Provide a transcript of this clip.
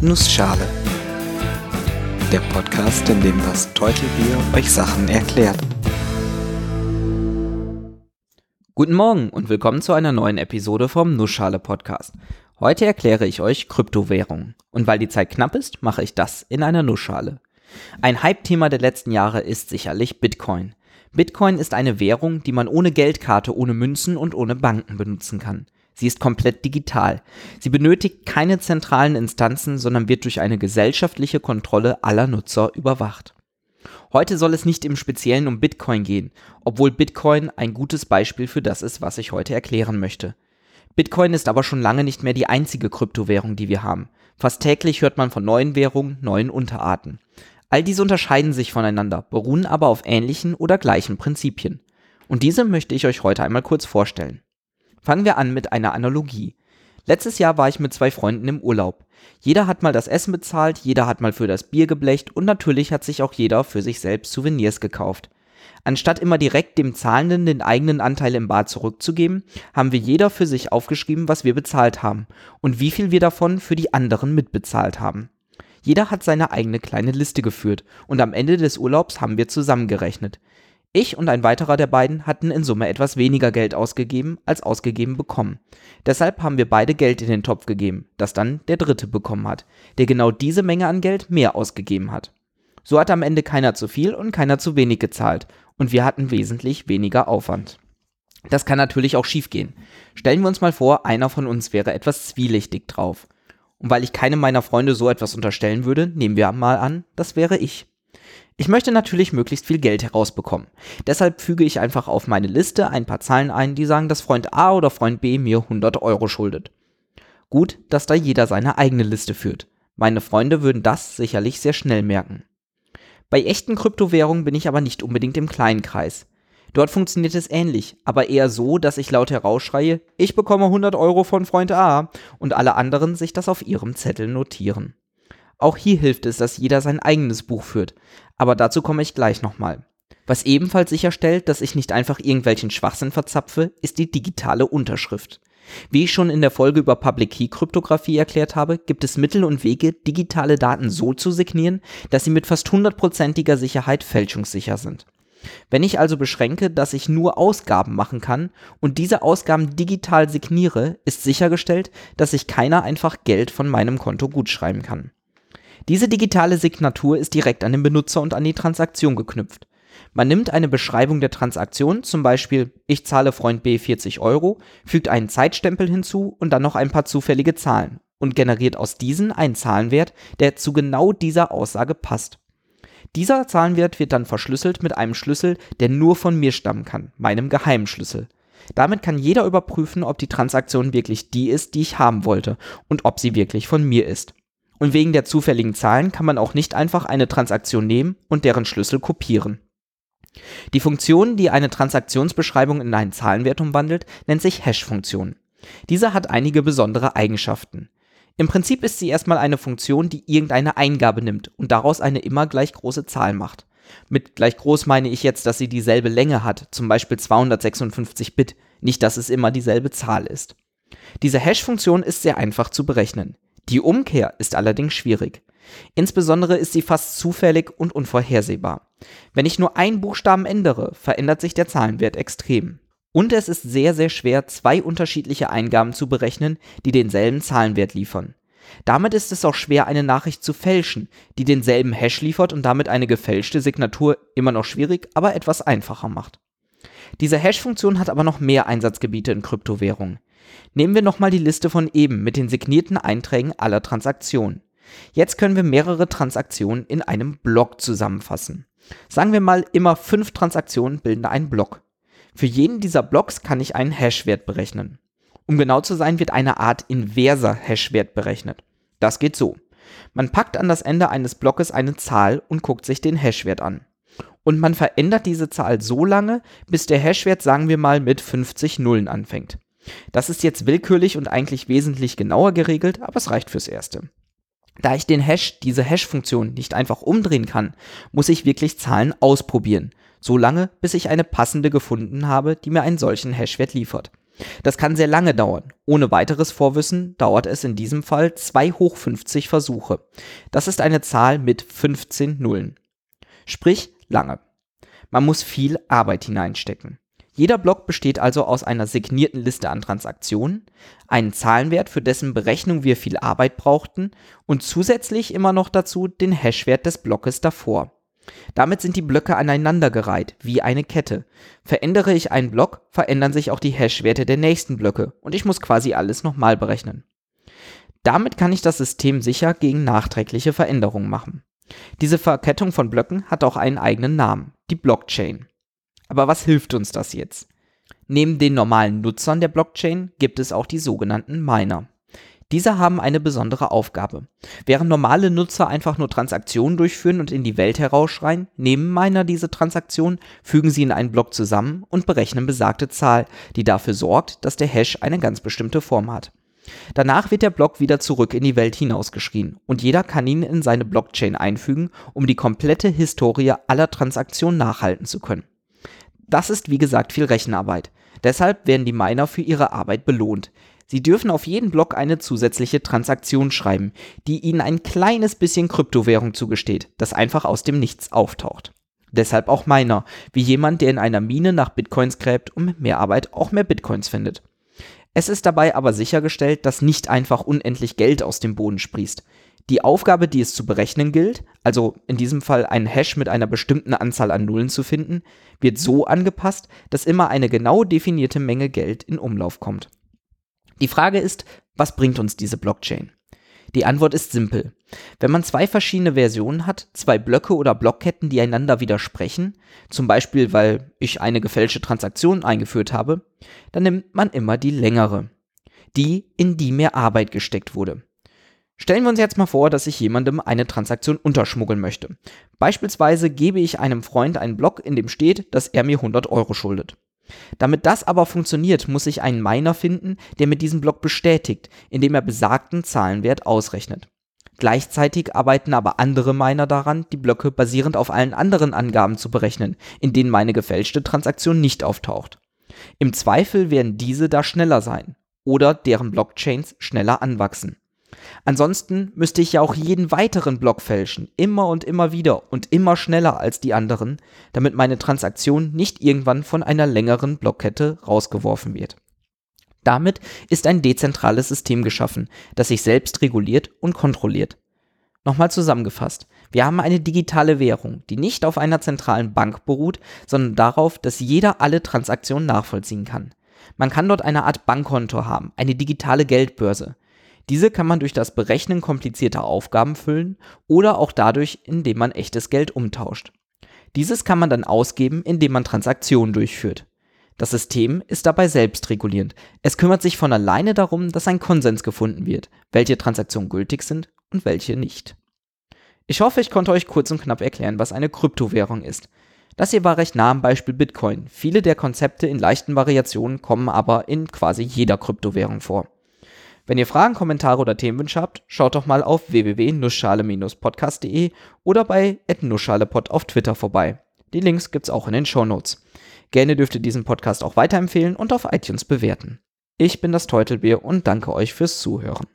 Nussschale. Der Podcast, in dem das Teutelbier euch Sachen erklärt. Guten Morgen und willkommen zu einer neuen Episode vom Nussschale Podcast. Heute erkläre ich euch Kryptowährungen. Und weil die Zeit knapp ist, mache ich das in einer Nussschale. Ein Hype-Thema der letzten Jahre ist sicherlich Bitcoin. Bitcoin ist eine Währung, die man ohne Geldkarte, ohne Münzen und ohne Banken benutzen kann. Sie ist komplett digital. Sie benötigt keine zentralen Instanzen, sondern wird durch eine gesellschaftliche Kontrolle aller Nutzer überwacht. Heute soll es nicht im Speziellen um Bitcoin gehen, obwohl Bitcoin ein gutes Beispiel für das ist, was ich heute erklären möchte. Bitcoin ist aber schon lange nicht mehr die einzige Kryptowährung, die wir haben. Fast täglich hört man von neuen Währungen, neuen Unterarten. All diese unterscheiden sich voneinander, beruhen aber auf ähnlichen oder gleichen Prinzipien. Und diese möchte ich euch heute einmal kurz vorstellen. Fangen wir an mit einer Analogie. Letztes Jahr war ich mit zwei Freunden im Urlaub. Jeder hat mal das Essen bezahlt, jeder hat mal für das Bier geblecht und natürlich hat sich auch jeder für sich selbst Souvenirs gekauft. Anstatt immer direkt dem Zahlenden den eigenen Anteil im Bar zurückzugeben, haben wir jeder für sich aufgeschrieben, was wir bezahlt haben und wie viel wir davon für die anderen mitbezahlt haben. Jeder hat seine eigene kleine Liste geführt und am Ende des Urlaubs haben wir zusammengerechnet. Ich und ein weiterer der beiden hatten in Summe etwas weniger Geld ausgegeben als ausgegeben bekommen. Deshalb haben wir beide Geld in den Topf gegeben, das dann der dritte bekommen hat, der genau diese Menge an Geld mehr ausgegeben hat. So hat am Ende keiner zu viel und keiner zu wenig gezahlt und wir hatten wesentlich weniger Aufwand. Das kann natürlich auch schiefgehen. Stellen wir uns mal vor, einer von uns wäre etwas zwielichtig drauf. Und weil ich keinem meiner Freunde so etwas unterstellen würde, nehmen wir mal an, das wäre ich. Ich möchte natürlich möglichst viel Geld herausbekommen. Deshalb füge ich einfach auf meine Liste ein paar Zahlen ein, die sagen, dass Freund A oder Freund B mir 100 Euro schuldet. Gut, dass da jeder seine eigene Liste führt. Meine Freunde würden das sicherlich sehr schnell merken. Bei echten Kryptowährungen bin ich aber nicht unbedingt im kleinen Kreis. Dort funktioniert es ähnlich, aber eher so, dass ich laut herausschreie, ich bekomme 100 Euro von Freund A und alle anderen sich das auf ihrem Zettel notieren. Auch hier hilft es, dass jeder sein eigenes Buch führt, aber dazu komme ich gleich nochmal. Was ebenfalls sicherstellt, dass ich nicht einfach irgendwelchen Schwachsinn verzapfe, ist die digitale Unterschrift. Wie ich schon in der Folge über Public Key Kryptographie erklärt habe, gibt es Mittel und Wege, digitale Daten so zu signieren, dass sie mit fast hundertprozentiger Sicherheit fälschungssicher sind. Wenn ich also beschränke, dass ich nur Ausgaben machen kann und diese Ausgaben digital signiere, ist sichergestellt, dass sich keiner einfach Geld von meinem Konto gutschreiben kann. Diese digitale Signatur ist direkt an den Benutzer und an die Transaktion geknüpft. Man nimmt eine Beschreibung der Transaktion, zum Beispiel ich zahle Freund B 40 Euro, fügt einen Zeitstempel hinzu und dann noch ein paar zufällige Zahlen und generiert aus diesen einen Zahlenwert, der zu genau dieser Aussage passt. Dieser Zahlenwert wird dann verschlüsselt mit einem Schlüssel, der nur von mir stammen kann, meinem Geheimschlüssel. Damit kann jeder überprüfen, ob die Transaktion wirklich die ist, die ich haben wollte und ob sie wirklich von mir ist. Und wegen der zufälligen Zahlen kann man auch nicht einfach eine Transaktion nehmen und deren Schlüssel kopieren. Die Funktion, die eine Transaktionsbeschreibung in einen Zahlenwert umwandelt, nennt sich Hash-Funktion. Diese hat einige besondere Eigenschaften. Im Prinzip ist sie erstmal eine Funktion, die irgendeine Eingabe nimmt und daraus eine immer gleich große Zahl macht. Mit gleich groß meine ich jetzt, dass sie dieselbe Länge hat, zum Beispiel 256 Bit, nicht dass es immer dieselbe Zahl ist. Diese Hash-Funktion ist sehr einfach zu berechnen. Die Umkehr ist allerdings schwierig. Insbesondere ist sie fast zufällig und unvorhersehbar. Wenn ich nur einen Buchstaben ändere, verändert sich der Zahlenwert extrem. Und es ist sehr, sehr schwer, zwei unterschiedliche Eingaben zu berechnen, die denselben Zahlenwert liefern. Damit ist es auch schwer, eine Nachricht zu fälschen, die denselben Hash liefert und damit eine gefälschte Signatur immer noch schwierig, aber etwas einfacher macht. Diese Hash-Funktion hat aber noch mehr Einsatzgebiete in Kryptowährungen. Nehmen wir nochmal die Liste von eben mit den signierten Einträgen aller Transaktionen. Jetzt können wir mehrere Transaktionen in einem Block zusammenfassen. Sagen wir mal, immer fünf Transaktionen bilden einen Block. Für jeden dieser Blocks kann ich einen Hashwert berechnen. Um genau zu sein, wird eine Art inverser Hashwert berechnet. Das geht so. Man packt an das Ende eines Blockes eine Zahl und guckt sich den Hashwert an. Und man verändert diese Zahl so lange, bis der Hashwert, sagen wir mal, mit 50 Nullen anfängt. Das ist jetzt willkürlich und eigentlich wesentlich genauer geregelt, aber es reicht fürs Erste. Da ich den Hash, diese Hash-Funktion nicht einfach umdrehen kann, muss ich wirklich Zahlen ausprobieren. So lange, bis ich eine passende gefunden habe, die mir einen solchen Hashwert liefert. Das kann sehr lange dauern. Ohne weiteres Vorwissen dauert es in diesem Fall 2 hoch 50 Versuche. Das ist eine Zahl mit 15 Nullen. Sprich lange. Man muss viel Arbeit hineinstecken. Jeder Block besteht also aus einer signierten Liste an Transaktionen, einen Zahlenwert, für dessen Berechnung wir viel Arbeit brauchten und zusätzlich immer noch dazu den Hashwert des Blockes davor. Damit sind die Blöcke aneinandergereiht, wie eine Kette. Verändere ich einen Block, verändern sich auch die Hashwerte der nächsten Blöcke und ich muss quasi alles nochmal berechnen. Damit kann ich das System sicher gegen nachträgliche Veränderungen machen. Diese Verkettung von Blöcken hat auch einen eigenen Namen, die Blockchain. Aber was hilft uns das jetzt? Neben den normalen Nutzern der Blockchain gibt es auch die sogenannten Miner. Diese haben eine besondere Aufgabe. Während normale Nutzer einfach nur Transaktionen durchführen und in die Welt herausschreien, nehmen Miner diese Transaktionen, fügen sie in einen Block zusammen und berechnen besagte Zahl, die dafür sorgt, dass der Hash eine ganz bestimmte Form hat. Danach wird der Block wieder zurück in die Welt hinausgeschrien und jeder kann ihn in seine Blockchain einfügen, um die komplette Historie aller Transaktionen nachhalten zu können. Das ist wie gesagt viel Rechenarbeit. Deshalb werden die Miner für ihre Arbeit belohnt. Sie dürfen auf jeden Block eine zusätzliche Transaktion schreiben, die ihnen ein kleines bisschen Kryptowährung zugesteht, das einfach aus dem Nichts auftaucht. Deshalb auch Miner, wie jemand, der in einer Mine nach Bitcoins gräbt und mit mehr Arbeit auch mehr Bitcoins findet. Es ist dabei aber sichergestellt, dass nicht einfach unendlich Geld aus dem Boden sprießt. Die Aufgabe, die es zu berechnen gilt, also in diesem Fall einen Hash mit einer bestimmten Anzahl an Nullen zu finden, wird so angepasst, dass immer eine genau definierte Menge Geld in Umlauf kommt. Die Frage ist, was bringt uns diese Blockchain? Die Antwort ist simpel. Wenn man zwei verschiedene Versionen hat, zwei Blöcke oder Blockketten, die einander widersprechen, zum Beispiel weil ich eine gefälschte Transaktion eingeführt habe, dann nimmt man immer die längere. Die, in die mehr Arbeit gesteckt wurde. Stellen wir uns jetzt mal vor, dass ich jemandem eine Transaktion unterschmuggeln möchte. Beispielsweise gebe ich einem Freund einen Block, in dem steht, dass er mir 100 Euro schuldet. Damit das aber funktioniert, muss ich einen Miner finden, der mir diesen Block bestätigt, indem er besagten Zahlenwert ausrechnet. Gleichzeitig arbeiten aber andere Miner daran, die Blöcke basierend auf allen anderen Angaben zu berechnen, in denen meine gefälschte Transaktion nicht auftaucht. Im Zweifel werden diese da schneller sein oder deren Blockchains schneller anwachsen. Ansonsten müsste ich ja auch jeden weiteren Block fälschen, immer und immer wieder und immer schneller als die anderen, damit meine Transaktion nicht irgendwann von einer längeren Blockkette rausgeworfen wird. Damit ist ein dezentrales System geschaffen, das sich selbst reguliert und kontrolliert. Nochmal zusammengefasst, wir haben eine digitale Währung, die nicht auf einer zentralen Bank beruht, sondern darauf, dass jeder alle Transaktionen nachvollziehen kann. Man kann dort eine Art Bankkonto haben, eine digitale Geldbörse. Diese kann man durch das Berechnen komplizierter Aufgaben füllen oder auch dadurch, indem man echtes Geld umtauscht. Dieses kann man dann ausgeben, indem man Transaktionen durchführt. Das System ist dabei selbstregulierend. Es kümmert sich von alleine darum, dass ein Konsens gefunden wird, welche Transaktionen gültig sind und welche nicht. Ich hoffe, ich konnte euch kurz und knapp erklären, was eine Kryptowährung ist. Das hier war recht nah am Beispiel Bitcoin. Viele der Konzepte in leichten Variationen kommen aber in quasi jeder Kryptowährung vor. Wenn ihr Fragen, Kommentare oder Themenwünsche habt, schaut doch mal auf www.nussschale-podcast.de oder bei @nussschalepod auf Twitter vorbei. Die Links gibt's auch in den Shownotes. Gerne dürft ihr diesen Podcast auch weiterempfehlen und auf iTunes bewerten. Ich bin das Teutelbier und danke euch fürs Zuhören.